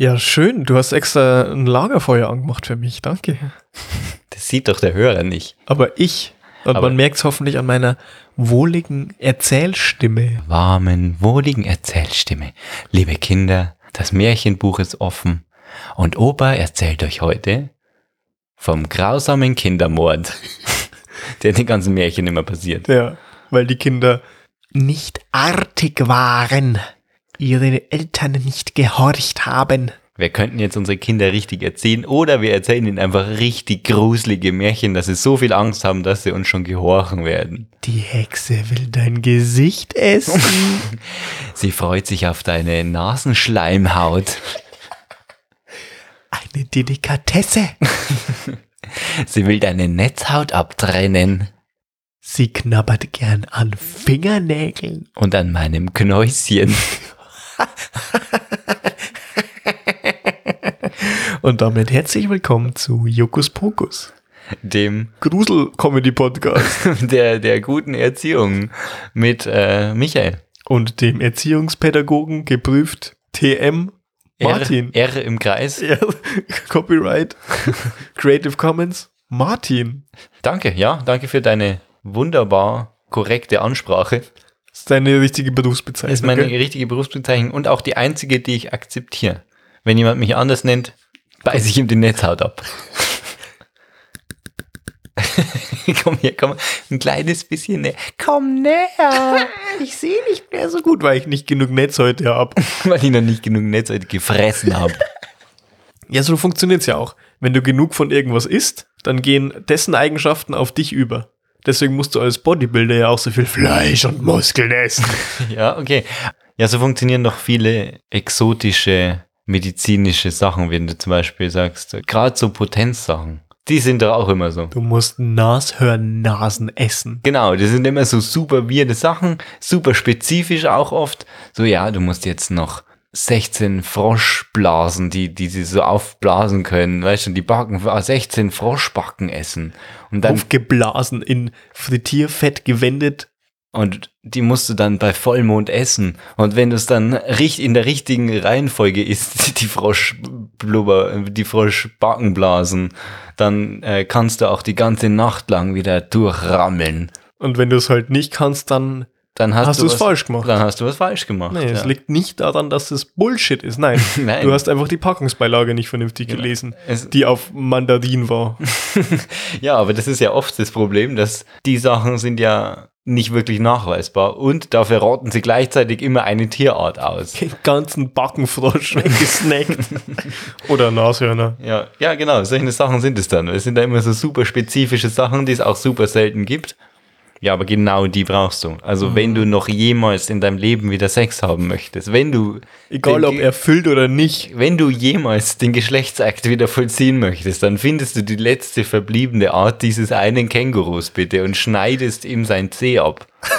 Ja, schön. Du hast extra ein Lagerfeuer angemacht für mich. Danke. Das sieht doch der Hörer nicht. Aber ich. Und Aber- man merkt es hoffentlich an meiner wohligen Erzählstimme. Warmen, wohligen Erzählstimme. Liebe Kinder, das Märchenbuch ist offen und Opa erzählt euch heute vom grausamen Kindermord, der in den ganzen Märchen immer passiert. Ja, weil die Kinder nicht artig waren, ihre Eltern nicht gehorcht haben. Wir könnten jetzt unsere Kinder richtig erziehen oder wir erzählen ihnen einfach richtig gruselige Märchen, dass sie so viel Angst haben, dass sie uns schon gehorchen werden. Die Hexe will dein Gesicht essen. Sie freut sich auf deine Nasenschleimhaut. Eine Delikatesse. Sie will deine Netzhaut abtrennen Sie knabbert gern an Fingernägeln. und an meinem Knäuschen. Und damit herzlich willkommen zu Jokus Pokus. Dem Grusel-Comedy-Podcast. der, der guten Erziehung mit äh, Michael. Und dem Erziehungspädagogen geprüft TM Martin. R, R im Kreis. Ja, Copyright, Creative Commons, Martin. Danke, ja, danke für deine wunderbar korrekte Ansprache. Das ist deine richtige Berufsbezeichnung. Das ist meine gell? richtige Berufsbezeichnung und auch die einzige, die ich akzeptiere. Wenn jemand mich anders nennt, beiße ich ihm die Netzhaut ab. komm hier, komm, ein kleines bisschen näher. Komm näher, Ich sehe nicht mehr so gut, weil ich nicht genug Netz heute habe. weil ich noch nicht genug Netzhaut gefressen habe. Ja, so funktioniert's ja auch. Wenn du genug von irgendwas isst, dann gehen dessen Eigenschaften auf dich über. Deswegen musst du als Bodybuilder ja auch so viel Fleisch und Muskeln essen. Ja, okay. Ja, so funktionieren doch viele exotische medizinische Sachen, wenn du zum Beispiel sagst, gerade so Potenzsachen. Die sind doch auch immer so. Du musst Nashörnnasen essen. Genau, das sind immer so super weirde Sachen, super spezifisch auch oft. So, ja, du musst jetzt noch 16 Froschblasen, die, die sie so aufblasen können, weißt du, die Backen, ah, 16 Froschbacken essen. Und dann, Aufgeblasen, in Frittierfett gewendet. und die musst du dann bei Vollmond essen. Und wenn du es dann in der richtigen Reihenfolge isst, die Froschblubber, die Froschbackenblasen, dann äh, kannst du auch die ganze Nacht lang wieder durchrammeln. Und wenn du es halt nicht kannst, dann Dann hast, hast du es falsch gemacht. Dann hast du was falsch gemacht. Nee, es ja. liegt nicht daran, dass es Bullshit ist. Nein, Nein. du hast einfach die Packungsbeilage nicht vernünftig gelesen, Es- die auf Mandarin war. Ja, aber das ist ja oft das Problem, dass die Sachen sind ja nicht wirklich nachweisbar und dafür rotten sie gleichzeitig immer eine Tierart aus. Den ganzen Backenfrosch weggesnackt. Oder Nashörner. Ja, ja, genau, solche Sachen sind es dann. Es sind da immer so super spezifische Sachen, die es auch super selten gibt. Ja, aber genau die brauchst du. Also wenn du noch jemals in deinem Leben wieder Sex haben möchtest, wenn du Egal, ob erfüllt oder nicht. wenn du jemals den Geschlechtsakt wieder vollziehen möchtest, dann findest du die letzte verbliebene Art dieses einen Kängurus bitte und schneidest ihm sein Zeh ab.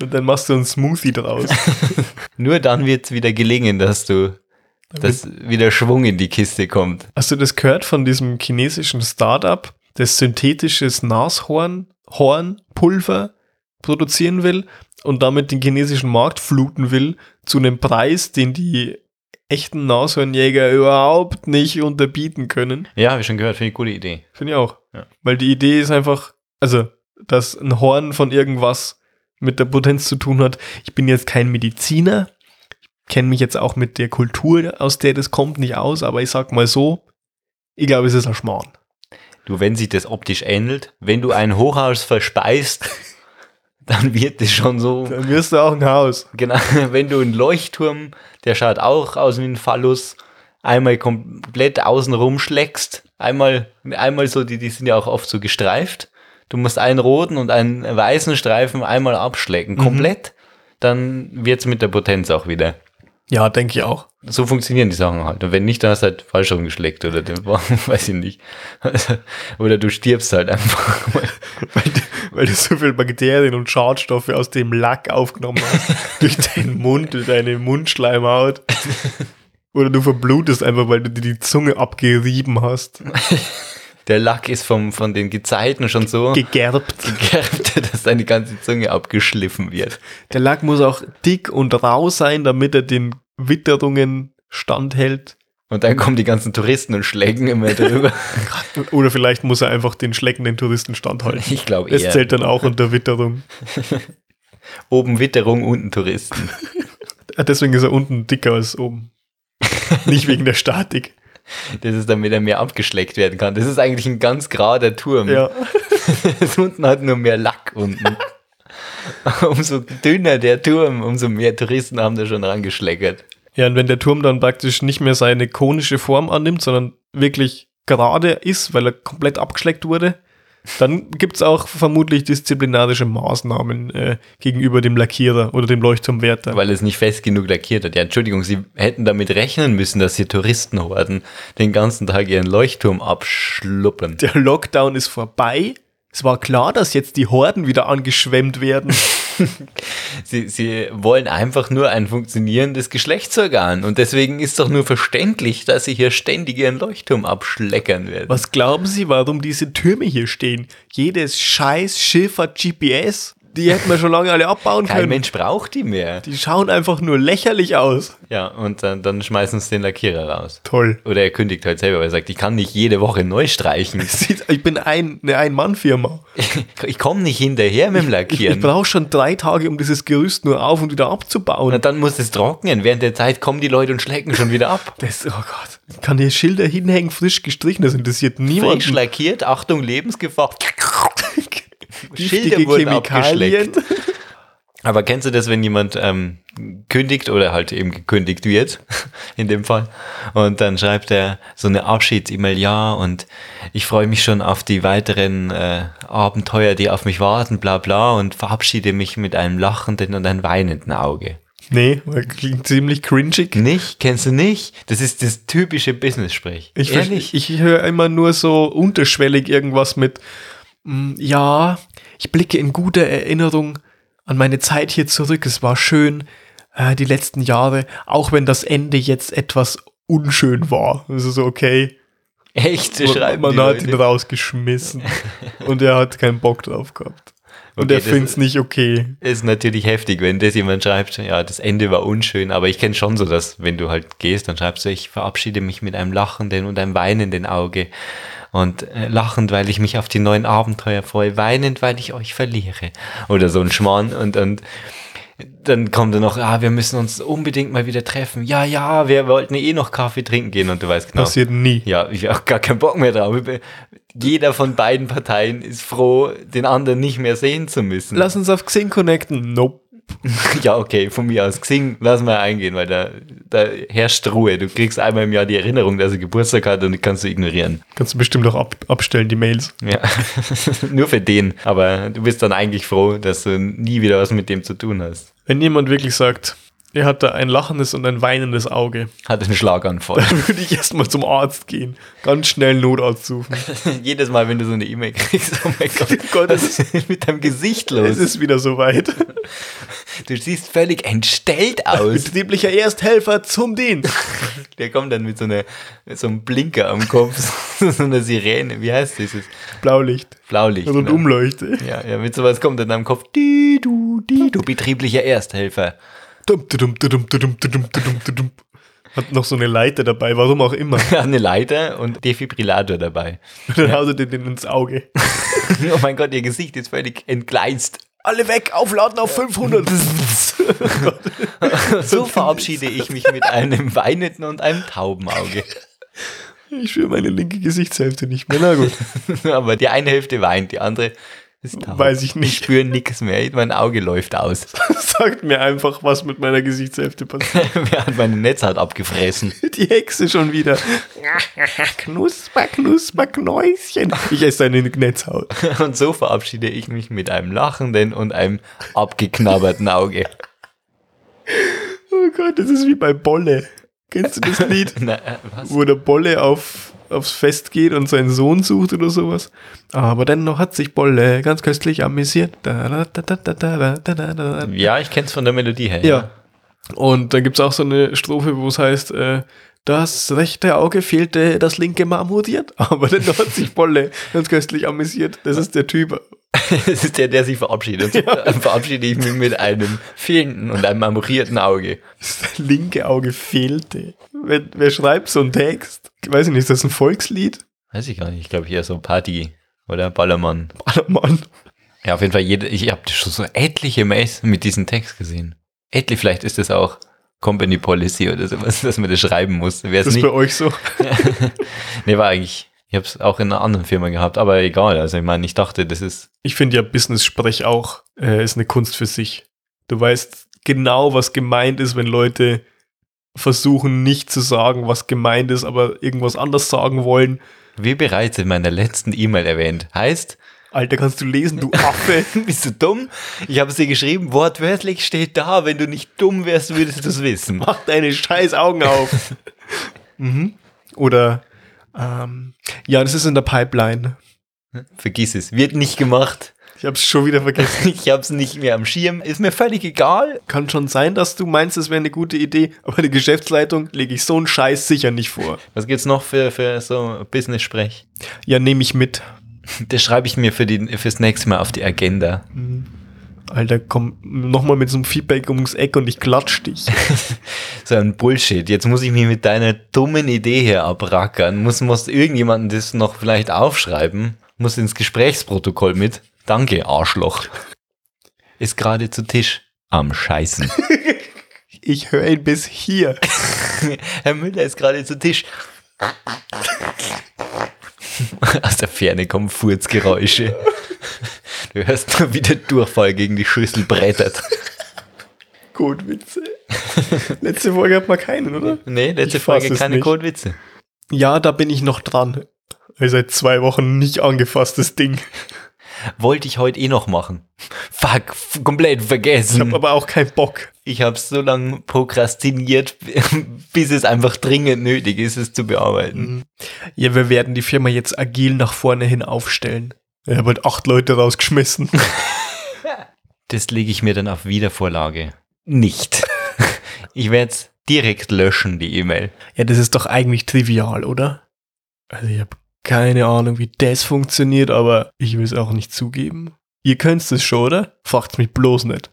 Und dann machst du einen Smoothie draus. Nur dann wird es wieder gelingen, dass du, dass wieder Schwung in die Kiste kommt. Hast du das gehört von diesem chinesischen Startup, das synthetisches Nashorn, Hornpulver produzieren will und damit den chinesischen Markt fluten will zu einem Preis, den die echten Nashornjäger überhaupt nicht unterbieten können? Ja, habe ich schon gehört, finde ich eine gute Idee. Finde ich auch. Ja. Weil die Idee ist einfach, also, dass ein Horn von irgendwas mit der Potenz zu tun hat. Ich bin jetzt kein Mediziner, kenne mich jetzt auch mit der Kultur, aus der das kommt, nicht aus, aber ich sag mal so, ich glaube, es ist ein Schmarrn. Du, wenn sich das optisch ähnelt, wenn du ein Hochhaus verspeist, dann wird es schon so. Dann wirst du auch ein Haus. Genau, wenn du einen Leuchtturm, der schaut auch aus wie ein Phallus, einmal komplett außen rumschlägst, einmal, einmal so, die, die sind ja auch oft so gestreift. Du musst einen roten und einen weißen Streifen einmal abschlecken, komplett, dann wird's mit der Potenz auch wieder. Ja, denke ich auch. So funktionieren die Sachen halt. Und wenn nicht, dann hast du halt falsch rumgeschleckt oder den, weiß ich nicht. Oder du stirbst halt einfach. Weil, du- weil du so viel Bakterien und Schadstoffe aus dem Lack aufgenommen hast. durch deinen Mund, durch deine Mundschleimhaut. Oder du verblutest einfach, weil du dir die Zunge abgerieben hast. Der Lack ist vom, von den Gezeiten schon so Gegerbt. gegerbt, dass deine ganze Zunge abgeschliffen wird. Der Lack muss auch dick und rau sein, damit er den Witterungen standhält. Und dann kommen die ganzen Touristen und schlägen immer drüber. Oder vielleicht muss er einfach den schleckenden Touristen standhalten. Ich glaube Es eher. zählt dann auch unter Witterung. Oben Witterung, unten Touristen. Ah, Deswegen ist er unten dicker als oben. Nicht wegen der Statik. Das ist damit er mehr abgeschleckt werden kann. Das ist eigentlich ein ganz gerader Turm. Ja. Das unten hat nur mehr Lack unten. umso dünner der Turm, umso mehr Touristen haben da schon rangeschleckert. Ja, und wenn der Turm dann praktisch nicht mehr seine konische Form annimmt, sondern wirklich gerade ist, weil er komplett abgeschleckt wurde, dann gibt es auch vermutlich disziplinarische Maßnahmen äh, gegenüber dem Lackierer oder dem Leuchtturmwärter. Weil es nicht fest genug lackiert hat. Ja, Entschuldigung, sie hätten damit rechnen müssen, dass hier Touristenhorden den ganzen Tag ihren Leuchtturm abschluppern. Der Lockdown ist vorbei. Es war klar, dass jetzt die Horden wieder angeschwemmt werden. Sie, sie wollen einfach nur ein funktionierendes Geschlechtsorgan. Und deswegen ist doch nur verständlich, dass sie hier ständig ihren Leuchtturm abschleckern werden. Was glauben Sie, warum diese Türme hier stehen? Jedes scheiß Schiff hat GPS. Die hätten wir schon lange alle abbauen Kein können. Mensch braucht die mehr. Die schauen einfach nur lächerlich aus. Ja, und dann, dann schmeißen sie den Lackierer raus. Toll. Oder er kündigt halt selber, weil er sagt, ich kann nicht jede Woche neu streichen. Ich bin ein, eine Ein-Mann-Firma. Ich komme nicht hinterher mit dem Ich, ich Lackieren. brauche schon drei Tage, um dieses Gerüst nur auf und wieder abzubauen. Und dann muss es trocknen. Während der Zeit kommen die Leute und schlecken schon wieder ab. Das, oh Gott. Ich kann hier Schilder hinhängen, frisch gestrichen, das interessiert niemanden. Frisch lackiert, Achtung, Lebensgefahr. Giftige wurden Chemikalien. Aber kennst du das, wenn jemand ähm, kündigt oder halt eben gekündigt wird, in dem Fall, und dann schreibt er so eine Abschieds-E-Mail, ja, und ich freue mich schon auf die weiteren äh, Abenteuer, die auf mich warten, bla bla, und verabschiede mich mit einem lachenden und einem weinenden Auge. Nee, klingt ziemlich cringig. Nicht? Kennst du nicht? Das ist das typische Business-Sprech. Ich, Ehrlich? ich, ich höre immer nur so unterschwellig irgendwas mit, ja, ich blicke in guter Erinnerung an meine Zeit hier zurück. Es war schön, äh, die letzten Jahre, auch wenn das Ende jetzt etwas unschön war. Also so, okay, Echt? So man, schreiben man die hat Leute. ihn rausgeschmissen und er hat keinen Bock drauf gehabt. Und Okay, er findet es nicht okay. ist natürlich heftig, wenn das jemand schreibt, ja, das Ende war unschön, aber ich kenne schon so, dass wenn du halt gehst, dann schreibst du, ich verabschiede mich mit einem lachenden und einem weinenden Auge. Und äh, lachend, weil ich mich auf die neuen Abenteuer freue, weinend, weil ich euch verliere. Oder so ein Schmarrn. Und, und dann kommt dann noch, ah, wir müssen uns unbedingt mal wieder treffen. Ja, ja, wir wollten eh noch Kaffee trinken gehen und du weißt genau. Passiert nie. Ja, ich habe auch gar keinen Bock mehr drauf. Jeder von beiden Parteien ist froh, den anderen nicht mehr sehen zu müssen. Lass uns auf Xing connecten. Nope. Ja, okay, von mir aus. Xing, lass mal eingehen, weil da, da herrscht Ruhe. Du kriegst einmal im Jahr die Erinnerung, dass er Geburtstag hat und die kannst du ignorieren. Kannst du bestimmt auch ab, abstellen, die Mails. Ja, nur für den. Aber du bist dann eigentlich froh, dass du nie wieder was mit dem zu tun hast. Wenn jemand wirklich sagt, er hat da ein lachendes und ein weinendes Auge, Hat einen Schlaganfall. dann würde ich erstmal zum Arzt gehen. Ganz schnell einen Notarzt suchen. Jedes Mal, wenn du so eine E-Mail kriegst, oh mein Gott, Gott, was ist mit deinem Gesicht Es los? ist wieder soweit. Du siehst völlig entstellt aus. Betrieblicher Ersthelfer zum Dienst. Der kommt dann mit so, einer, mit so einem Blinker am Kopf, so einer Sirene. Wie heißt dieses? Blaulicht. Blaulicht. Und genau. Umleuchte. Ja, ja, mit sowas kommt in deinem Kopf. Die, du, die, du betrieblicher Ersthelfer. Hat noch so eine Leiter dabei, warum auch immer. eine Leiter und Defibrillator dabei. Und dann ja. er du den ins Auge. oh mein Gott, ihr Gesicht ist völlig entgleist. Alle weg, aufladen auf 500. so verabschiede ich mich mit einem weinenden und einem tauben Auge. Ich spüre meine linke Gesichtshälfte nicht mehr. Na gut. Aber die eine Hälfte weint, die andere ist taub. weiß ich Ich nicht. spüre nichts mehr. Mein Auge läuft aus. Sagt mir einfach, was mit meiner Gesichtshälfte passiert. Wer hat meine Netzhaut abgefressen? Die Hexe schon wieder. knusper, knusper, Knäuschen. Ich esse deine Netzhaut. Und so verabschiede ich mich mit einem lachenden und einem abgeknabberten Auge. Oh Gott, das ist wie bei Bolle. Kennst du das Lied? Na, äh, was? Wo der Bolle auf, aufs Fest geht und seinen Sohn sucht oder sowas. Aber dennoch hat sich Bolle ganz köstlich amüsiert. Ja, ich kenn's von der Melodie her. Ja. Und dann gibt's auch so eine Strophe, wo es heißt, äh, das rechte Auge fehlte, das linke marmodiert, aber dennoch hat sich Bolle ganz köstlich amüsiert. Das ist der Typ Das ist der, der sich verabschiedet. Dann verabschiede ich mich mit einem fehlenden und einem marmorierten Auge. Das linke Auge fehlte. Wer, wer schreibt so einen Text? Ich weiß nicht, ist das ein Volkslied? Weiß ich gar nicht. Ich glaube hier so Party oder Ballermann. Ballermann. Ja, auf jeden Fall, jede, ich habe schon so etliche Mails mit diesem Text gesehen. Etliche, vielleicht ist das auch Company Policy oder sowas, dass man das schreiben muss. Es Das ist nicht. bei euch so. nee, war eigentlich, ich habe es auch in einer anderen Firma gehabt, aber egal. Also ich meine, ich dachte, das ist, Ich finde ja Business-Sprech auch äh, ist eine Kunst für sich. Du weißt genau, was gemeint ist, wenn Leute versuchen nicht zu sagen, was gemeint ist, aber irgendwas anders sagen wollen. wie bereits in meiner letzten E-Mail erwähnt, heißt, Alter, kannst du lesen, du Affe. bist du dumm? Ich habe es dir geschrieben, wortwörtlich steht da, wenn du nicht dumm wärst, würdest du es wissen. Mach deine scheiß Augen auf. mhm. Oder ähm, ja, das ist in der Pipeline. Vergiss es, wird nicht gemacht. Ich hab's schon wieder vergessen. Ich habe es nicht mehr am Schirm, ist mir völlig egal. Kann schon sein, dass du meinst, es wäre eine gute Idee, aber die Geschäftsleitung lege ich so einen Scheiß sicher nicht vor. Was gibt's noch für, für so Business-Sprech? Ja, nehme ich mit. Das schreibe ich mir für die, fürs nächste Mal auf die Agenda. Alter, komm nochmal mit so einem Feedback ums Eck und ich klatsch dich. So ein Bullshit. Jetzt muss ich mich mit deiner dummen Idee hier abrackern. Muss, muss irgendjemanden das noch vielleicht aufschreiben. Muss ins Gesprächsprotokoll mit. Danke, Arschloch. Ist gerade zu Tisch. Am Scheißen. Ich höre ihn bis hier. Herr Müller ist gerade zu Tisch. Aus der Ferne kommen Furzgeräusche. Du hörst nur, wie der Durchfall gegen die Schüssel brettert. Gut, Witze. Letzte Folge hat man keinen, oder? Nee, letzte Ich Folge keine nicht. Codewitze. Ja, da bin ich noch dran. Ihr seit zwei Wochen nicht angefasstes Ding. Wollte ich heute eh noch machen. Fuck, komplett Ich vergessen. habe aber auch keinen Bock. Ich habe so lange prokrastiniert, bis es einfach dringend nötig ist, es zu bearbeiten. Ja, wir werden die Firma jetzt agil nach vorne hin aufstellen. Ich habe halt acht Leute rausgeschmissen. Das lege ich mir dann auf Wiedervorlage. Nicht. Ich werde es direkt löschen, die E-Mail. Ja, das ist doch eigentlich trivial, oder? Also ich habe keine Ahnung, wie das funktioniert, aber ich will es auch nicht zugeben. Ihr könnt es schon, oder? Fragt's mich bloß nicht.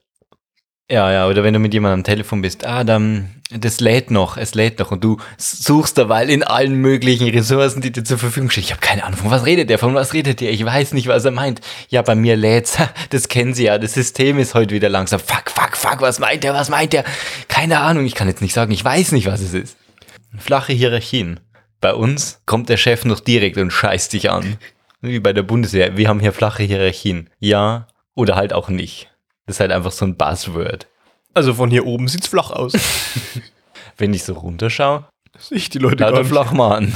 Ja, ja, oder wenn du mit jemandem am Telefon bist, ah, dann, das lädt noch, es lädt noch und du suchst derweil in allen möglichen Ressourcen, die dir zur Verfügung stehen. Ich habe keine Ahnung, von was redet der, von was redet der, ich weiß nicht, was er meint. Ja, bei mir lädt's, das kennen sie ja, das System ist heute wieder langsam. Fuck, fuck, fuck, was meint der, was meint der? Keine Ahnung, ich kann jetzt nicht sagen, ich weiß nicht, was es ist. Flache Hierarchien. Bei uns kommt der Chef noch direkt und scheißt dich an. Wie bei der Bundeswehr, wir haben hier flache Hierarchien. Ja oder halt auch nicht. Das ist halt einfach so ein Buzzword. Also von hier oben sieht's flach aus. Wenn ich so runterschaue, Ich die Leute lauter. Flachmann.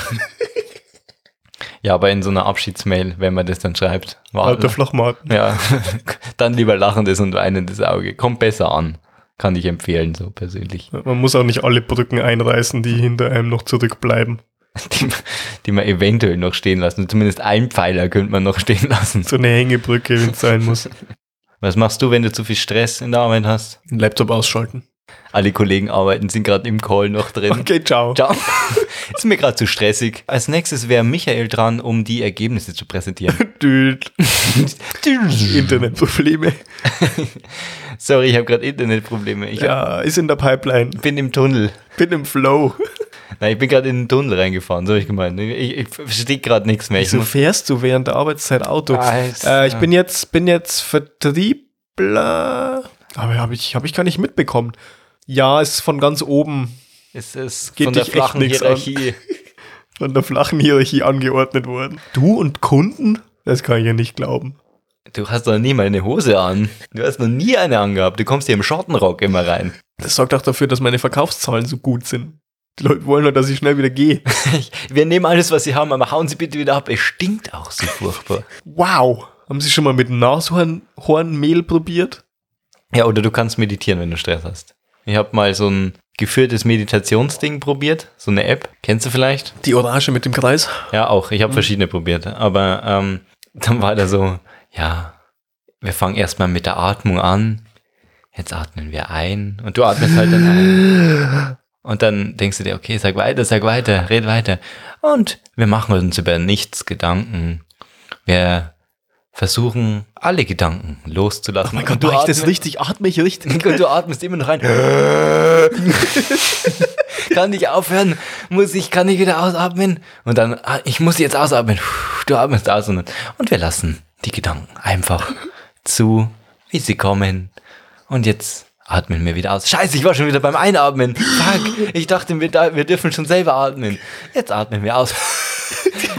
ja, aber in so einer Abschiedsmail, wenn man das dann schreibt, Lauter Flachmaten. ja, dann lieber lachendes und weinendes Auge. Kommt besser an. Kann ich empfehlen, so persönlich. Man muss auch nicht alle Brücken einreißen, die hinter einem noch zurückbleiben. Die, die man eventuell noch stehen lassen. Zumindest einen Pfeiler könnte man noch stehen lassen. So eine Hängebrücke, wenn es sein muss. Was machst du, wenn du zu viel Stress in der Arbeit hast? Den Laptop ausschalten. Alle Kollegen arbeiten, sind gerade im Call noch drin. Okay, ciao. Ciao. Ist mir gerade zu stressig. Als nächstes wäre Michael dran, um die Ergebnisse zu präsentieren. Internetprobleme. Sorry, ich habe gerade Internetprobleme. Ich Ja, ist in der Pipeline. bin im Tunnel. Bin im Flow. Nein, ich bin gerade in den Tunnel reingefahren, so hab ich gemeint. Ich, ich verstehe gerade nichts mehr. Wieso fährst du während der Arbeitszeit Auto? Äh, ich bin jetzt, bin jetzt Vertriebler. Aber habe ich, hab ich gar nicht mitbekommen. Ja, es ist von ganz oben, es ist Geht von der flachen an. Hierarchie. von der flachen Hierarchie angeordnet worden. Du und Kunden? Das kann ich ja nicht glauben. Du hast noch nie mal eine Hose an. Du hast noch nie eine angehabt. Du kommst hier im Schottenrock immer rein. Das sorgt auch dafür, dass meine Verkaufszahlen so gut sind. Die Leute wollen nur, dass ich schnell wieder gehe. Wir nehmen alles, was Sie haben, aber hauen Sie bitte wieder ab. Es stinkt auch so furchtbar. Wow. Haben Sie schon mal mit Nashornmehl probiert? Ja, oder du kannst meditieren, wenn du Stress hast. Ich habe mal so ein geführtes Meditationsding probiert, so eine App. Kennst du vielleicht? Die Orange mit dem Kreis? Ja, auch. Ich habe verschiedene probiert. Aber ähm, dann war da so, ja, wir fangen erstmal mit der Atmung an. Jetzt atmen wir ein. Und du atmest halt dann ein. Und dann denkst du dir, okay, sag weiter, sag weiter, red weiter. Und wir machen uns über nichts Gedanken. Wir versuchen, alle Gedanken loszulassen. Oh mein Gott, du, ich das atmest- richtig? Atme ich richtig? und du atmest immer noch rein. kann ich aufhören? Muss ich, kann ich wieder ausatmen? Und dann, ah, ich muss jetzt ausatmen. Du atmest aus und, und wir lassen die Gedanken einfach zu, wie sie kommen. Und jetzt atmen wir wieder aus. Scheiße, ich war schon wieder beim Einatmen. Fuck, ich dachte, wir, wir dürfen schon selber atmen. Jetzt atmen wir aus.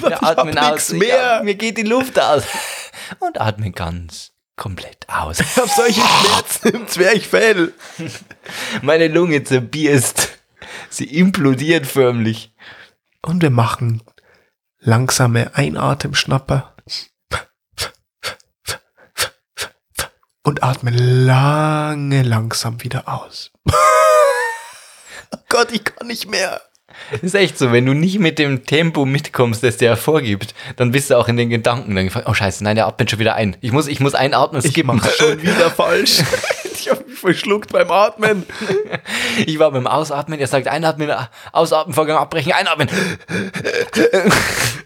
Wir atmen hab aus. mehr. Ja, mir geht die Luft aus. Und atmen ganz komplett aus. Ich hab solche Schmerzen im Zwerchfell. Meine Lunge zerbierst. Sie implodiert förmlich. Und wir machen langsame Einatemschnapper. Und atmen lange langsam wieder aus. oh Gott, ich kann nicht mehr. Ist echt so, wenn du nicht mit dem Tempo mitkommst, das der vorgibt, dann bist du auch in den Gedanken dann gefragt, oh scheiße, nein, der atmet schon wieder ein. Ich muss, ich muss einatmen, Ich skippen. mach's schon wieder falsch. ich hab mich verschluckt beim Atmen. Ich war beim Ausatmen, er sagt einatmen, ausatmen, Vorgang abbrechen, einatmen.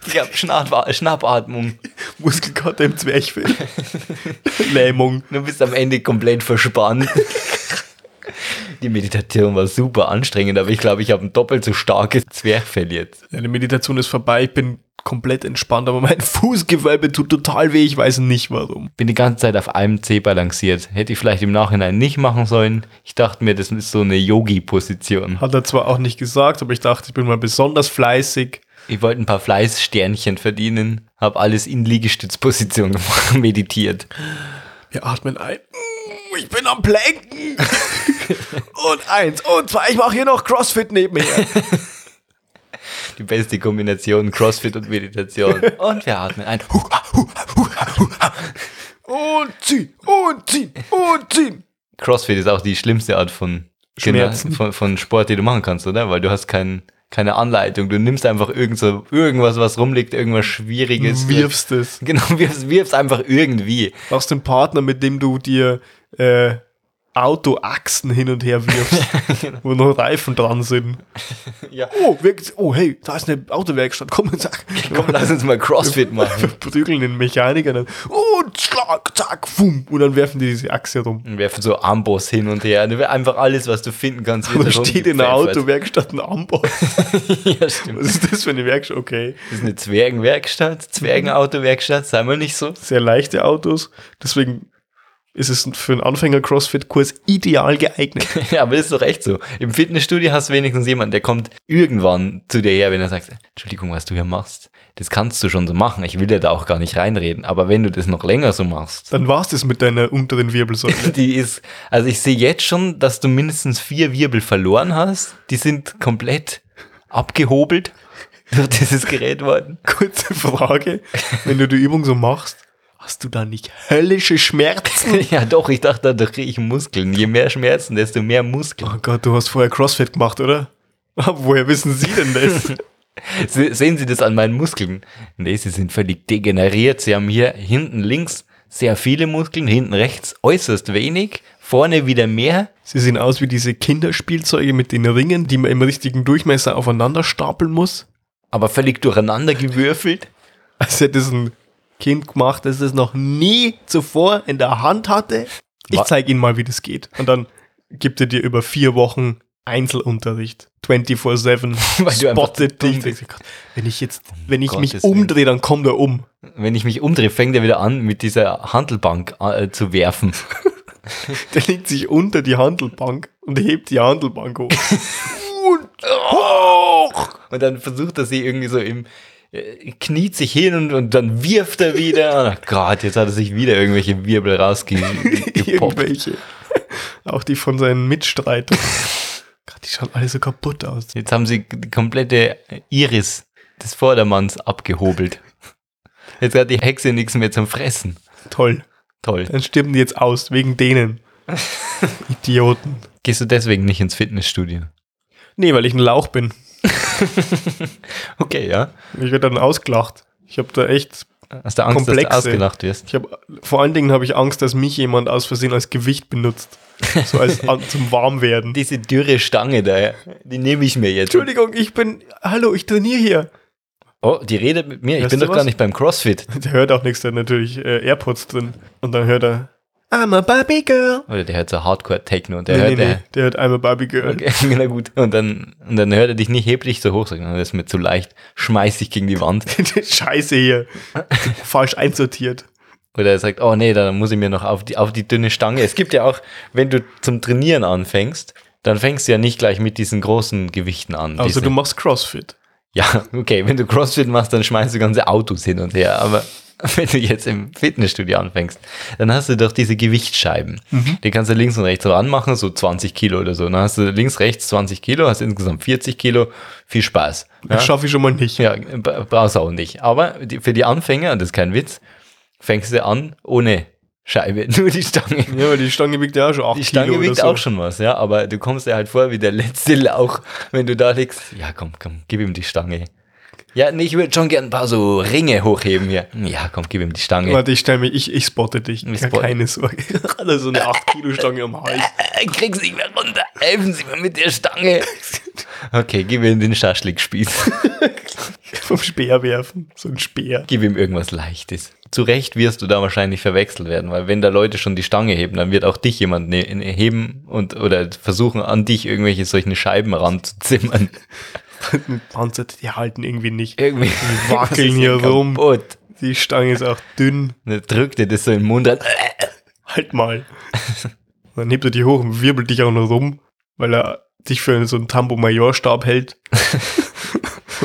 Ich hab Schnapp, Schnappatmung. Muskelkater im Zwerchfell. Lähmung. Du bist am Ende komplett verspannt. Die Meditation war super anstrengend, aber ich glaube, ich habe ein doppelt so starkes Zwerchfell jetzt. Die Meditation ist vorbei. Ich bin komplett entspannt, aber mein Fußgewölbe tut total weh. Ich weiß nicht warum. Bin die ganze Zeit auf einem Zeh balanciert. Hätte ich vielleicht im Nachhinein nicht machen sollen. Ich dachte mir, das ist so eine Yogi-Position. Hat er zwar auch nicht gesagt, aber ich dachte, ich bin mal besonders fleißig. Ich wollte ein paar Fleißsternchen verdienen, habe alles in Liegestützposition gemacht, meditiert. Wir atmen ein. Ich bin am Planken. und eins und zwei. Ich mache hier noch Crossfit nebenher. Die beste Kombination Crossfit und Meditation. Und wir atmen ein. Und ziehen, und ziehen, und ziehen. Crossfit ist auch die schlimmste Art von, Schmerzen. von, von Sport, die du machen kannst, oder? Weil du hast kein, keine Anleitung. Du nimmst einfach irgend so, irgendwas, was rumliegt, irgendwas Schwieriges. Wirfst es. Genau, wirfst, wirfst einfach irgendwie. Brauchst den Partner, mit dem du dir äh, Autoachsen hin und her wirfst, wo noch Reifen dran sind. Ja. Oh, wir, oh, hey, da ist eine Autowerkstatt. Komm und sag. Komm, lass uns mal Crossfit Wir machen. prügeln den Mechaniker dann. Und schlag, zack, fum. Und dann werfen die diese Achse rum. Und werfen so Amboss hin und her. Einfach alles, was du finden kannst. Und da steht in der. Autowerkstatt ein Amboss. ja, stimmt. Was ist das für eine Werkstatt? Okay. Das ist eine Zwergenwerkstatt, Zwergenautowerkstatt, sei mal nicht so. Sehr leichte Autos. Deswegen ist es für einen Anfänger-Crossfit-Kurs ideal geeignet. Ja, aber das ist doch echt so. Im Fitnessstudio hast du wenigstens jemanden, der kommt irgendwann zu dir her, wenn er sagt, Entschuldigung, was du hier machst, das kannst du schon so machen. Ich will dir da auch gar nicht reinreden. Aber wenn du das noch länger so machst, Dann war's das mit deiner unteren Wirbelsäule. die ist, also ich sehe jetzt schon, dass du mindestens vier Wirbel verloren hast. Die sind komplett abgehobelt durch dieses Gerät worden. Kurze Frage. Wenn du die Übung so machst, hast du da nicht höllische Schmerzen? Ja, doch, ich dachte, da kriege ich Muskeln. Je mehr Schmerzen, desto mehr Muskeln. Oh Gott, du hast vorher Crossfit gemacht, oder? Woher wissen Sie denn das? Se- Sehen Sie das an meinen Muskeln? Nee, sie sind völlig degeneriert. Sie haben hier hinten links sehr viele Muskeln, hinten rechts äußerst wenig, vorne wieder mehr. Sie sehen aus wie diese Kinderspielzeuge mit den Ringen, die man im richtigen Durchmesser aufeinander stapeln muss. aber völlig durcheinander gewürfelt. Als hätte es ein Kind gemacht, das es noch nie zuvor in der Hand hatte. Ich zeige Ihnen mal, wie das geht. Und dann gibt er dir über vier Wochen Einzelunterricht. 24-7. Weil du einfach zu Spottet dich. dumm bist. Gott, Wenn ich jetzt, wenn ich Gottes mich umdrehe, dann kommt er um. Wenn ich mich umdrehe, fängt er wieder an, mit dieser Handelbank äh, zu werfen. Der legt sich unter die Handelbank und hebt die Handelbank hoch. und hoch! Und dann versucht er sie irgendwie so im, kniet sich hin und, und dann wirft er wieder. Oh Gott, jetzt hat er sich wieder irgendwelche Wirbel rausgepoppt. Irgendwelche. Auch die von seinen Mitstreitern. Gott, die schauen alle so kaputt aus. Jetzt haben sie die komplette Iris des Vordermanns abgehobelt. Jetzt hat die Hexe nichts mehr zum Fressen. Toll. Toll. Dann stirben die jetzt aus, wegen denen. Idioten. Gehst du deswegen nicht ins Fitnessstudio? Nee, weil ich ein Lauch bin. Okay, ja. Ich werde dann ausgelacht. Ich habe da echt, Hast du Angst, dass Komplexe. du ausgelacht wirst? ich habe, vor allen Dingen habe ich Angst, dass mich jemand aus Versehen als Gewicht benutzt. So als an, zum Warmwerden. Diese dürre Stange da, die nehme ich mir jetzt. Entschuldigung, ich bin, hallo, ich trainiere hier. Oh, die redet mit mir. Ich Hörst bin doch gar was? nicht beim CrossFit. Der hört auch nichts, der hat natürlich äh, AirPods drin. Und dann hört er, I'm a Barbie Girl. Oder der hört so Hardcore-Techno und der nee, hört, nee, der, nee, der hört I'm a Barbie Girl. Okay, na gut. Und dann, und dann hört er dich nicht, heb dich so hoch, sagt, er, das ist mir zu leicht, schmeiß dich gegen die Wand. Scheiße hier. Falsch einsortiert. Oder er sagt, oh nee, dann muss ich mir noch auf die, auf die dünne Stange. Es gibt ja auch, wenn du zum Trainieren anfängst, dann fängst du ja nicht gleich mit diesen großen Gewichten an. Also Diese- du machst Crossfit. ja, okay, wenn du Crossfit machst, dann schmeißt du ganze Autos hin und her. Aber wenn du jetzt im Fitnessstudio anfängst, dann hast du doch diese Gewichtsscheiben. Die kannst du links und rechts ranmachen, so 20 Kilo oder so. Dann hast du links, rechts 20 Kilo, hast insgesamt 40 Kilo. Viel Spaß. Ja? Das schaffe ich schon mal nicht. Ja, bra- brauchst du auch nicht. Aber für die Anfänger, das ist kein Witz, fängst du an ohne Scheibe, nur die Stange. Ja, weil die Stange wiegt ja auch schon 8 Die Stange Kilo wiegt so. auch schon was, ja, aber du kommst dir halt vor wie der letzte Lauch, wenn du da liegst. Ja, komm, komm, gib ihm die Stange. Ja, nee, ich würde schon gern ein paar so Ringe hochheben hier. Ja, komm, gib ihm die Stange. Warte, ich stell mich, ich, ich spotte dich. Ich spotte. keine Sorge. Hat er so eine 8 Kilo Stange am Hals. Äh, Krieg sie nicht mehr runter. Helfen Sie mir mit der Stange. Okay, gib ihm den Schaschlikspieß. Vom Speer werfen. So ein Speer. Gib ihm irgendwas Leichtes. Zu Recht wirst du da wahrscheinlich verwechselt werden, weil wenn da Leute schon die Stange heben, dann wird auch dich jemand ne- heben und oder versuchen an dich irgendwelche solchen Scheiben ranzuzimmern. Mit Panzer, die halten irgendwie nicht. Irgendwie Die wackeln hier ja rum. kaputt. Die Stange ist auch dünn. Dann drückt dir das so in den Mund rein. Halt mal. Dann hebt er die hoch und wirbelt dich auch noch rum, weil er dich für so einen Tambo-Major-Stab hält.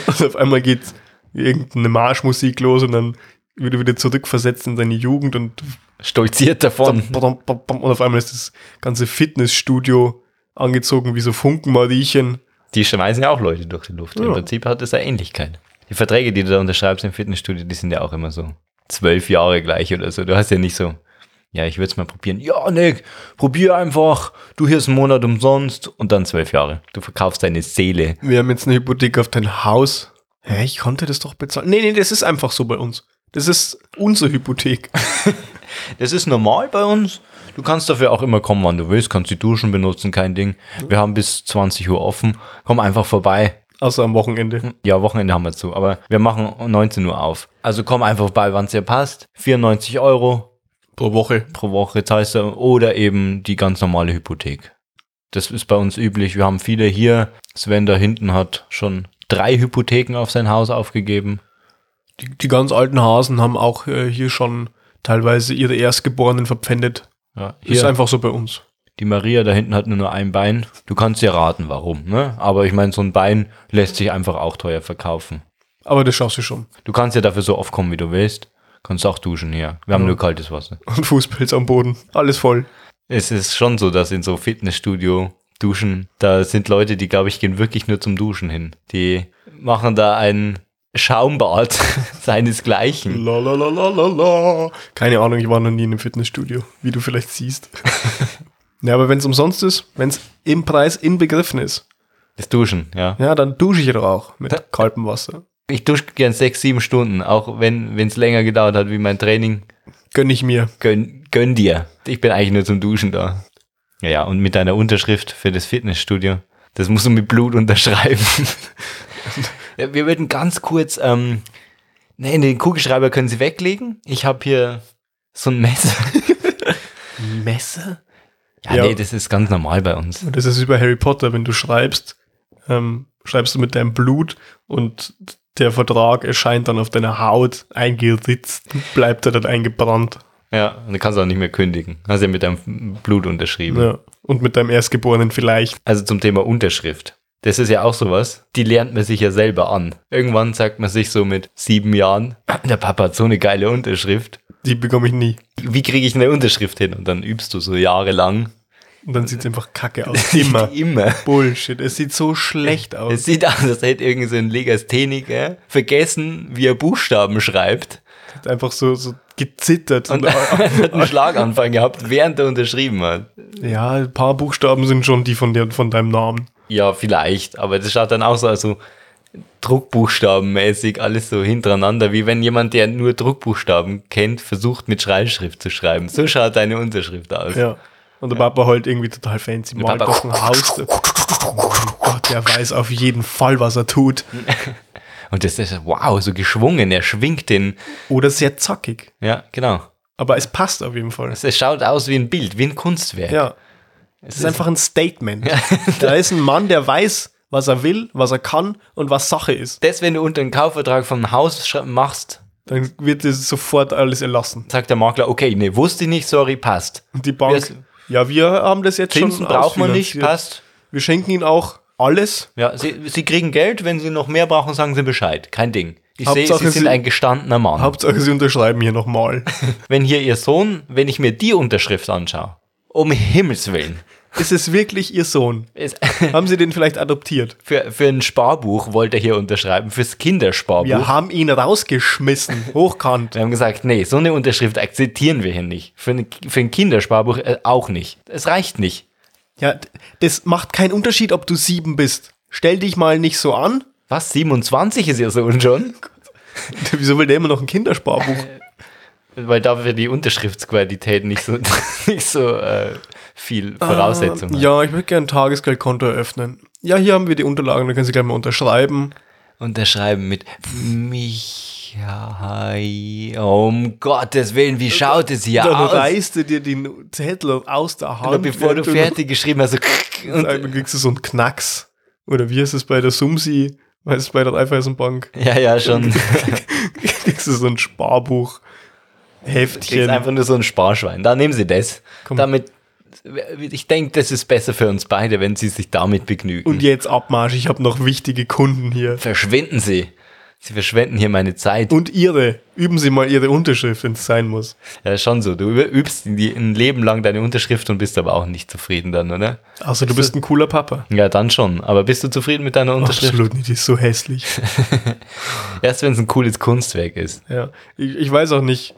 und auf einmal geht irgendeine Marschmusik los und dann wird er wieder zurückversetzt in seine Jugend und, Stolziert davon. und auf einmal ist das ganze Fitnessstudio angezogen wie so Funkenmariechen. Die schmeißen ja auch Leute durch die Luft. Im Ja. Prinzip hat das eine Ähnlichkeit. Die Verträge, die du da unterschreibst im Fitnessstudio, die sind ja auch immer so zwölf Jahre gleich oder so. Du hast ja nicht so, ja, ich würde es mal probieren. Ja, Nick, probier einfach. Du hier ist ein Monat umsonst und dann zwölf Jahre. Du verkaufst deine Seele. Wir haben jetzt eine Hypothek auf dein Haus. Hä, ich konnte das doch bezahlen. Nee, nee, das ist einfach so bei uns. Das ist unsere Hypothek. Das ist normal bei uns. Du kannst dafür auch immer kommen, wann du willst. Kannst die Duschen benutzen, kein Ding. Wir haben bis 20 Uhr offen. Komm einfach vorbei. Außer am Wochenende. Ja, Wochenende haben wir zu, aber wir machen um 19 Uhr auf. Also komm einfach vorbei, wann es dir passt. 94 Euro Pro Woche. pro Woche zahlst du oder eben die ganz normale Hypothek. Das ist bei uns üblich. Wir haben viele hier. Sven da hinten hat schon drei Hypotheken auf sein Haus aufgegeben. Die, die ganz alten Hasen haben auch äh, hier schon teilweise ihre Erstgeborenen verpfändet. Ja, Ist einfach so bei uns. die Maria da hinten hat nur noch ein Bein. Du kannst dir raten, warum. Ne? Aber ich meine, so ein Bein lässt sich einfach auch teuer verkaufen. Aber das schaffst du schon. Du kannst ja dafür so oft kommen, wie du willst. Kannst auch duschen hier. Wir haben nur kaltes Wasser. Und Fußpilz am Boden. Alles voll. Es ist schon so, dass in so Fitnessstudio Duschen, da sind Leute, die, glaube ich, gehen wirklich nur zum Duschen hin. Die machen da ein Schaumbad seinesgleichen. La la la la la la. Keine Ahnung, ich war noch nie in einem Fitnessstudio, wie du vielleicht siehst. ja, aber wenn es umsonst ist, wenn es im Preis inbegriffen ist, Das Duschen, ja. ja, dann dusche ich doch auch mit kaltem Wasser. Ich dusche gern sechs, sieben Stunden, auch wenn es länger gedauert hat wie mein Training. Gönn ich mir. Gönn, gönn dir. Ich bin eigentlich nur zum Duschen da. Ja, ja, und mit deiner Unterschrift für das Fitnessstudio, das musst du mit Blut unterschreiben. wir würden ganz kurz, ähm, nee, den Kugelschreiber können Sie weglegen. Ich habe hier so ein Messer. Messer? Ja, Ja. nee, das ist ganz normal bei uns. Das ist wie bei Harry Potter, wenn du schreibst, ähm, schreibst du mit deinem Blut und der Vertrag erscheint dann auf deiner Haut eingeritzt, bleibt er dann eingebrannt. Ja, und du kannst auch nicht mehr kündigen. Hast ja mit deinem Blut unterschrieben. Ja. Und mit deinem Erstgeborenen vielleicht. Also zum Thema Unterschrift. Das ist ja auch sowas, die lernt man sich ja selber an. Irgendwann sagt man sich so mit sieben Jahren, der Papa hat so eine geile Unterschrift. Die bekomme ich nie. Wie kriege ich eine Unterschrift hin? Und dann übst du so jahrelang. Und dann sieht es einfach kacke aus. Immer. Immer. Bullshit. Es sieht so schlecht aus. Es sieht aus, als hätte irgend so ein Legastheniker vergessen, wie er Buchstaben schreibt hat einfach so, so gezittert. und Und, hat einen Schlaganfall gehabt, während er unterschrieben hat. ja, ein paar Buchstaben sind schon die von, der, von deinem Namen. Ja, vielleicht, aber das schaut dann auch so, also Druckbuchstabenmäßig alles so hintereinander, wie wenn jemand, der nur Druckbuchstaben kennt, versucht mit Schreibschrift zu schreiben. So schaut deine Unterschrift aus. Ja. Und der Papa halt irgendwie total fancy. Malt auf ein Haus. Oh mein Gott, der weiß auf jeden Fall, was er tut. Und das ist, wow, so geschwungen, er schwingt den, Oder sehr zackig. ja, genau. Aber es passt auf jeden Fall. Es schaut aus wie ein Bild, wie ein Kunstwerk. Ja. Es ist einfach ein Statement. da ist ein Mann, der weiß, was er will, was er kann und was Sache ist. Das, wenn du unter einen Kaufvertrag vom Haus machst, Dann wird es sofort alles erlassen. sagt der Makler, okay, nee, wusste ich nicht, sorry, passt. Und die Bank, ja, wir haben das jetzt Zinsen schon braucht man nicht, passt. Wir schenken ihnen auch alles. Ja, sie, sie kriegen Geld, wenn sie noch mehr brauchen, sagen sie Bescheid. Kein Ding. Ich sehe, sie sind ein gestandener Mann. Hauptsache, sie unterschreiben hier nochmal. wenn hier ihr Sohn, wenn ich mir die Unterschrift anschaue, um Himmels Willen, ist es wirklich ihr Sohn? Haben sie den vielleicht adoptiert? für, für ein Sparbuch wollte er hier unterschreiben, fürs Kindersparbuch. Wir haben ihn rausgeschmissen, hochkant. Wir haben gesagt, nee, so eine Unterschrift akzeptieren wir hier nicht. Für, ein- für ein Kindersparbuch äh, auch nicht. Es reicht nicht. Ja, das macht keinen Unterschied, ob du sieben bist. Stell dich mal nicht so an. Was, 27 ist ihr Sohn schon? Wieso will der immer noch ein Kindersparbuch? Weil dafür die Unterschriftsqualität nicht so, nicht so äh, viel Voraussetzung hat. Ja, ich möchte gerne ein Tagesgeldkonto eröffnen. Ja, hier haben wir die Unterlagen, da können Sie gleich mal unterschreiben. Unterschreiben mit Michael. Um Gottes Willen, wie schaut es hier Dann aus? reißt du dir den Zettel aus der Hand. Aber bevor du fertig geschrieben hast, so und, Dann kriegst du so einen Knacks. Oder wie ist es bei der Sumsi? Weißt du, bei der Raiffeisenbank? ja, ja, schon. kriegst du so ein Sparbuch. Du kriegst Heftchen. einfach nur so ein Sparschwein. Da nehmen sie das. Komm. Damit, ich denke, das ist besser für uns beide, wenn sie sich damit begnügen. Und jetzt Abmarsch, ich habe noch wichtige Kunden hier. verschwinden sie. Sie verschwenden hier meine Zeit. Und ihre. Üben Sie mal Ihre Unterschrift, wenn es sein muss. Ja, schon so. Du übst ein Leben lang deine Unterschrift und bist aber auch nicht zufrieden dann, oder? Also du bist ein cooler Papa. Ja, dann schon. Aber bist du zufrieden mit deiner Unterschrift? Absolut nicht, die ist so hässlich. Erst wenn es ein cooles Kunstwerk ist. ja. Ich, ich weiß auch nicht.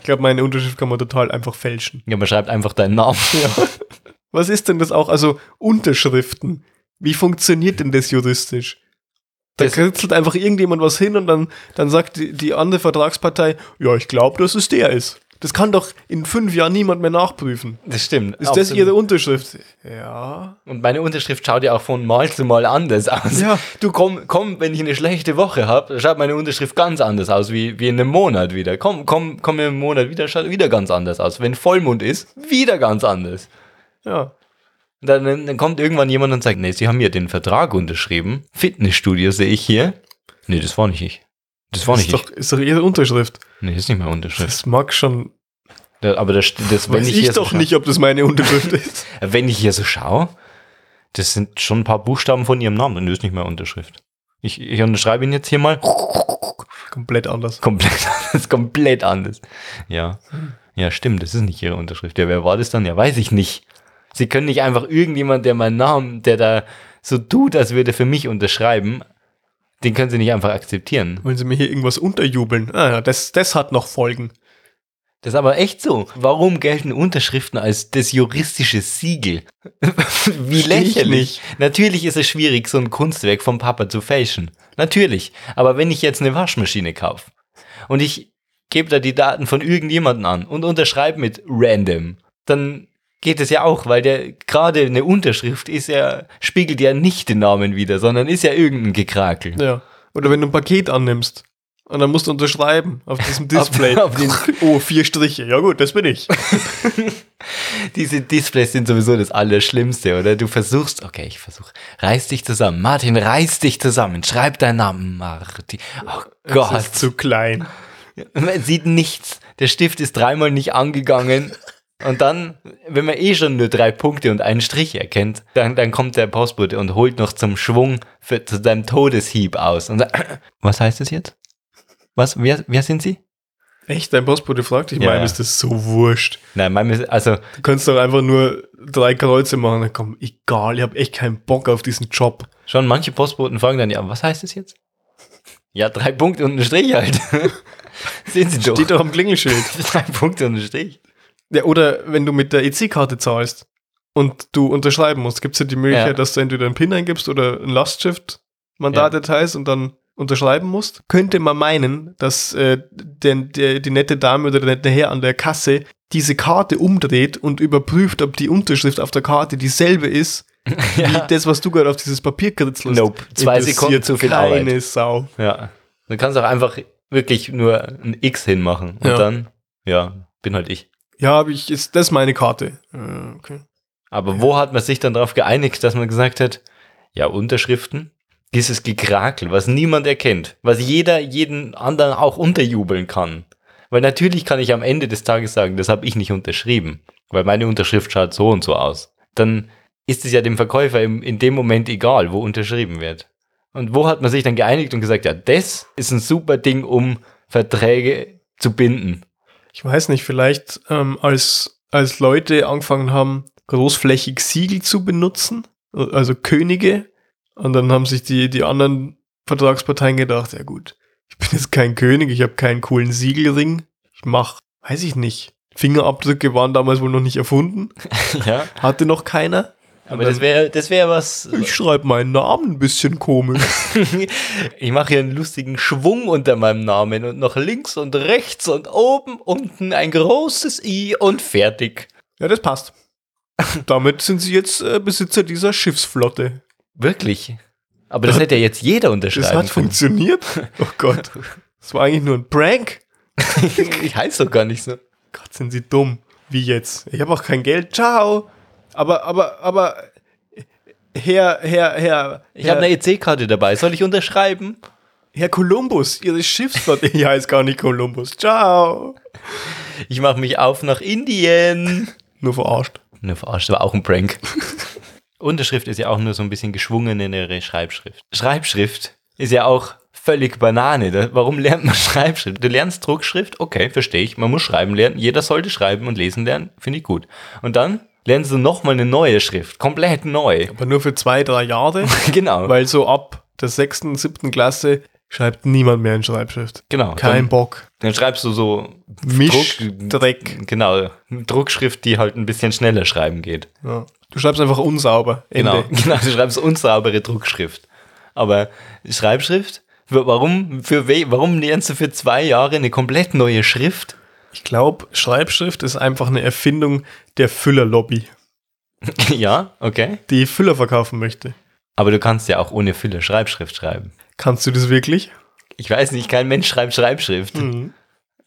Ich glaube, meine Unterschrift kann man total einfach fälschen. Ja, man schreibt einfach deinen Namen. Was ist denn das auch? Also Unterschriften. Wie funktioniert denn das juristisch? Da Das- kritzelt einfach irgendjemand was hin und dann, dann sagt die, die andere Vertragspartei, ja, ich glaube, dass es der ist. Das kann doch in fünf Jahren niemand mehr nachprüfen. Das stimmt. Ist das Ihre Unterschrift? Ja. Und meine Unterschrift schaut ja auch von Mal zu Mal anders aus. Ja. Du komm, komm, wenn ich eine schlechte Woche habe, schaut meine Unterschrift ganz anders aus, wie, wie in einem Monat wieder. Komm, komm, komm im Monat wieder, schaut wieder ganz anders aus. Wenn Vollmond ist, wieder ganz anders. Ja. Dann, dann kommt irgendwann jemand und sagt, nee, Sie haben hier den Vertrag unterschrieben. Fitnessstudio sehe ich hier. Nee, das war nicht ich. Das war Ist nicht doch, ist doch Ihre Unterschrift. Nee, das ist nicht meine Unterschrift. Das mag schon. Da- Aber das, das wenn Weiß ich, ich hier so doch schau- nicht, ob das meine Unterschrift ist. Wenn ich hier so schaue, das sind schon ein paar Buchstaben von Ihrem Namen und das ist nicht meine Unterschrift. Ich, ich unterschreibe ihn jetzt hier mal. Komplett anders. Komplett anders, komplett anders. Ja. Ja, stimmt, das ist nicht Ihre Unterschrift. Ja, wer war das dann? Ja, weiß ich nicht. Sie können nicht einfach irgendjemand, der meinen Namen, der da so tut, als würde für mich unterschreiben, den können Sie nicht einfach akzeptieren. Wollen Sie mir hier irgendwas unterjubeln? Ah ja, das, das hat noch Folgen. Das ist aber echt so. Warum gelten Unterschriften als das juristische Siegel? Wie lächerlich. Natürlich ist es schwierig, so ein Kunstwerk vom Papa zu fälschen. Natürlich. Aber wenn ich jetzt eine Waschmaschine kaufe und ich gebe da die Daten von irgendjemandem an und unterschreibe mit random, dann geht es ja auch, weil der gerade eine Unterschrift ist ja, spiegelt ja nicht den Namen wieder, sondern ist ja irgendein Gekrakel. Ja. Oder wenn du ein Paket annimmst und dann musst du unterschreiben auf diesem Display. auf den- oh, vier Striche. Ja gut, das bin ich. Diese Displays sind sowieso das Allerschlimmste, oder? Du versuchst, okay, ich versuch, reiß dich zusammen. Martin, reiß dich zusammen. Schreib deinen Namen, Martin. Oh Gott. ist zu klein. Man sieht nichts. Der Stift ist dreimal nicht angegangen. Und dann, wenn man eh schon nur drei Punkte und einen Strich erkennt, dann, dann kommt der Postbote und holt noch zum Schwung für, zu deinem Todeshieb aus. Und sagt, was heißt das jetzt? Was? Wer, wer sind Sie? Echt, dein Postbote fragt dich Ja, ja. ist das so wurscht. Nein, mein, also, Du kannst doch einfach nur drei Kreuze machen. Dann komm, egal, ich habe echt keinen Bock auf diesen Job. Schon manche Postboten fragen dann, ja, was heißt das jetzt? Ja, drei Punkte und ein Strich halt. Sehen Sie doch. Steht doch am Klingelschild. drei Punkte und ein Strich. Ja, oder wenn du mit der EC-Karte zahlst und du unterschreiben musst, gibt es ja die Möglichkeit, Ja. dass du entweder einen PIN eingibst oder ein Lastschrift-Mandatdetails und dann unterschreiben musst. Könnte man meinen, dass äh, der, der, die nette Dame oder der nette Herr an der Kasse diese Karte umdreht und überprüft, ob die Unterschrift auf der Karte dieselbe ist Wie das, was du gerade auf dieses Papier kritzelst. Nope. Zwei Sekunden zu viel keine Arbeit. Sau. Ja. Du kannst auch einfach wirklich nur ein X hinmachen. Und Ja. dann, ja, bin halt ich. Ja, aber ich, ist das meine Karte. Äh, okay. Aber wo hat man sich dann darauf geeinigt, dass man gesagt hat, ja, Unterschriften, dieses Gekrakel, was niemand erkennt, was jeder jeden anderen auch unterjubeln kann. Weil natürlich kann ich am Ende des Tages sagen, das habe ich nicht unterschrieben, weil meine Unterschrift schaut so und so aus. Dann ist es ja dem Verkäufer im, in dem Moment egal, wo unterschrieben wird. Und wo hat man sich dann geeinigt und gesagt, ja, das ist ein super Ding, um Verträge zu binden. Ich weiß nicht, vielleicht ähm, als, als Leute angefangen haben, großflächig Siegel zu benutzen, also Könige, und dann haben sich die, die anderen Vertragsparteien gedacht, ja gut, ich bin jetzt kein König, ich habe keinen coolen Siegelring, ich mach, weiß ich nicht. Fingerabdrücke waren damals wohl noch nicht erfunden, ja, hatte noch keiner. Aber das wäre das wäre was, Ich schreibe meinen Namen ein bisschen komisch. Ich mache hier einen lustigen Schwung unter meinem Namen und noch links und rechts und oben, unten ein großes I und fertig. ja, das passt. Damit sind sie jetzt äh, Besitzer dieser Schiffsflotte. Wirklich. Aber das hätte ja jetzt jeder unterschreiben Das hat können. funktioniert. Oh Gott. Das war eigentlich nur ein Prank. ich heiße doch gar nicht so. Gott, sind sie dumm. Wie jetzt? Ich habe auch kein Geld. Ciao. Aber, aber, aber, Herr, Herr, Herr, Ich habe eine EC-Karte dabei. Soll ich unterschreiben? Herr Kolumbus, Ihre Schiffsflotte. Ich heiße gar nicht Kolumbus. Ciao. Ich mache mich auf nach Indien. Nur verarscht. Ne, verarscht, war auch ein Prank. Unterschrift ist ja auch nur so ein bisschen geschwungenere Schreibschrift. Schreibschrift ist ja auch völlig Banane. Warum lernt man Schreibschrift? Du lernst Druckschrift, okay, verstehe ich. Man muss schreiben lernen. Jeder sollte schreiben und lesen lernen, finde ich gut. Und dann lernst du nochmal eine neue Schrift, komplett neu. Aber nur für zwei, drei Jahre. genau. Weil so ab der sechsten, siebten Klasse schreibt niemand mehr in Schreibschrift. genau. Kein dann, Bock. dann schreibst du so Misch, Druck- Dreck. Genau, Druckschrift, die halt ein bisschen schneller schreiben geht. Ja. Du schreibst einfach unsauber. Ende. Genau, genau, du schreibst unsaubere Druckschrift. Aber Schreibschrift, warum, für warum lernst du für zwei Jahre eine komplett neue Schrift? Ich glaube, Schreibschrift ist einfach eine Erfindung der Füllerlobby, ja, okay. die Füller verkaufen möchte. Aber du kannst ja auch ohne Füller Schreibschrift schreiben. Kannst du das wirklich? Ich weiß nicht, kein Mensch schreibt Schreibschrift. Hm,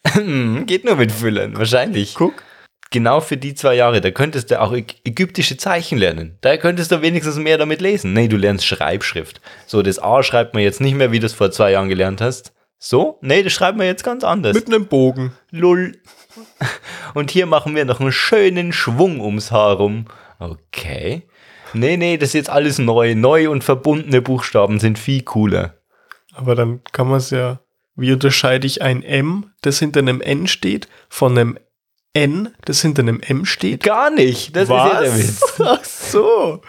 Geht nur mit Füllern, wahrscheinlich. Guck. Genau für die zwei Jahre, da könntest du auch äg- ägyptische Zeichen lernen. Da könntest du wenigstens mehr damit lesen. Nee, du lernst Schreibschrift. So, das A schreibt man jetzt nicht mehr, wie du es vor zwei Jahren gelernt hast. So? Nee, das schreibt man jetzt ganz anders. Mit einem Bogen. Lull. Und hier machen wir noch einen schönen Schwung ums Haar rum. Okay. Nee, nee, das ist jetzt alles neu. Neu und verbundene Buchstaben sind viel cooler. Aber dann kann man es ja. Wie unterscheide ich ein M, das hinter einem N steht, von einem N, das hinter einem M steht? Gar nicht. Das ist ja der Witz. Ach so.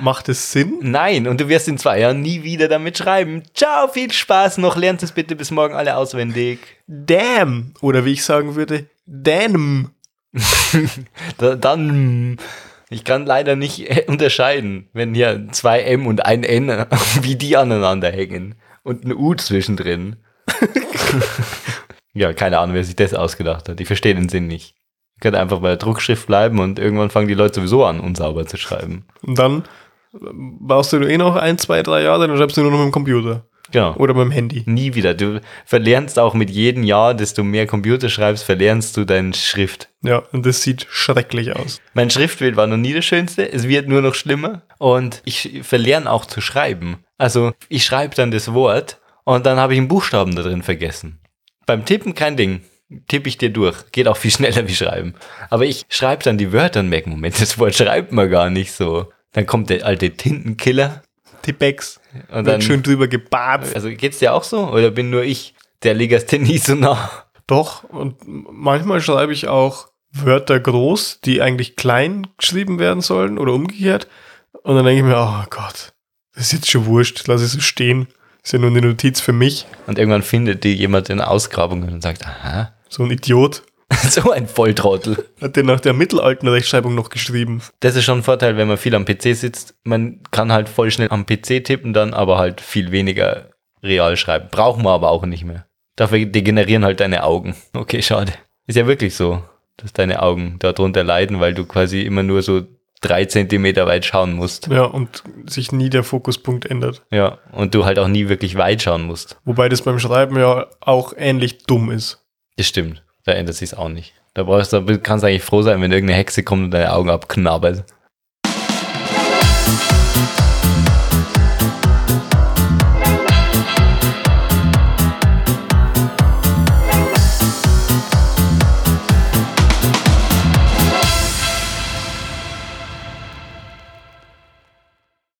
Macht es Sinn? Nein, und du wirst in zwei Jahren nie wieder damit schreiben. Ciao, viel Spaß noch. Lernt es bitte bis morgen alle auswendig. Damn. Oder wie ich sagen würde, damn. Da, dann, ich kann leider nicht äh, unterscheiden, wenn hier zwei M und ein N, wie die aneinander hängen. Und ein U zwischendrin. ja, keine Ahnung, wer sich das ausgedacht hat. Ich verstehe den Sinn nicht. Ich könnte einfach bei der Druckschrift bleiben und irgendwann fangen die Leute sowieso an, unsauber zu schreiben. Und dann brauchst du eh noch ein, zwei, drei Jahre, dann schreibst du nur noch mit dem Computer. Genau. Oder mit dem Handy. Nie wieder. Du verlernst auch mit jedem Jahr, desto mehr Computer schreibst, verlernst du deine Schrift. Ja, und das sieht schrecklich aus. Mein Schriftbild war noch nie das Schönste. Es wird nur noch schlimmer. Und ich verlerne auch zu schreiben. Also ich schreibe dann das Wort und dann habe ich einen Buchstaben da drin vergessen. Beim Tippen kein Ding. Tippe ich dir durch. Geht auch viel schneller wie schreiben. Aber ich schreibe dann die Wörter und merke, Moment, das Wort schreibt man gar nicht so. Dann kommt der alte Tintenkiller. Tippex. Und dann, schön drüber gebarzt. also geht's dir auch so? Oder bin nur ich der Legasthenie so nah? Doch, und manchmal schreibe ich auch Wörter groß, die eigentlich klein geschrieben werden sollen oder umgekehrt. Und dann denke ich mir, oh Gott, das ist jetzt schon wurscht, lass es so stehen. Ist ja nur eine Notiz für mich. Und irgendwann findet die jemand in Ausgrabungen und sagt, aha, So ein Idiot. so ein Volltrottel. Hat der nach der mittelalten Rechtschreibung noch geschrieben. Das ist schon ein Vorteil, wenn man viel am PC sitzt. Man kann halt voll schnell am PC tippen, dann aber halt viel weniger real schreiben. Brauchen wir aber auch nicht mehr. Dafür degenerieren halt deine Augen. Okay, schade. Ist ja wirklich so, dass deine Augen darunter leiden, weil du quasi immer nur so drei Zentimeter weit schauen musst. Ja, und sich nie der Fokuspunkt ändert. Ja, und du halt auch nie wirklich weit schauen musst. Wobei das beim Schreiben ja auch ähnlich dumm ist. Das stimmt. Da ändert sich's auch nicht. Da brauchst du, kannst du eigentlich froh sein, wenn irgendeine Hexe kommt und deine Augen abknabbert.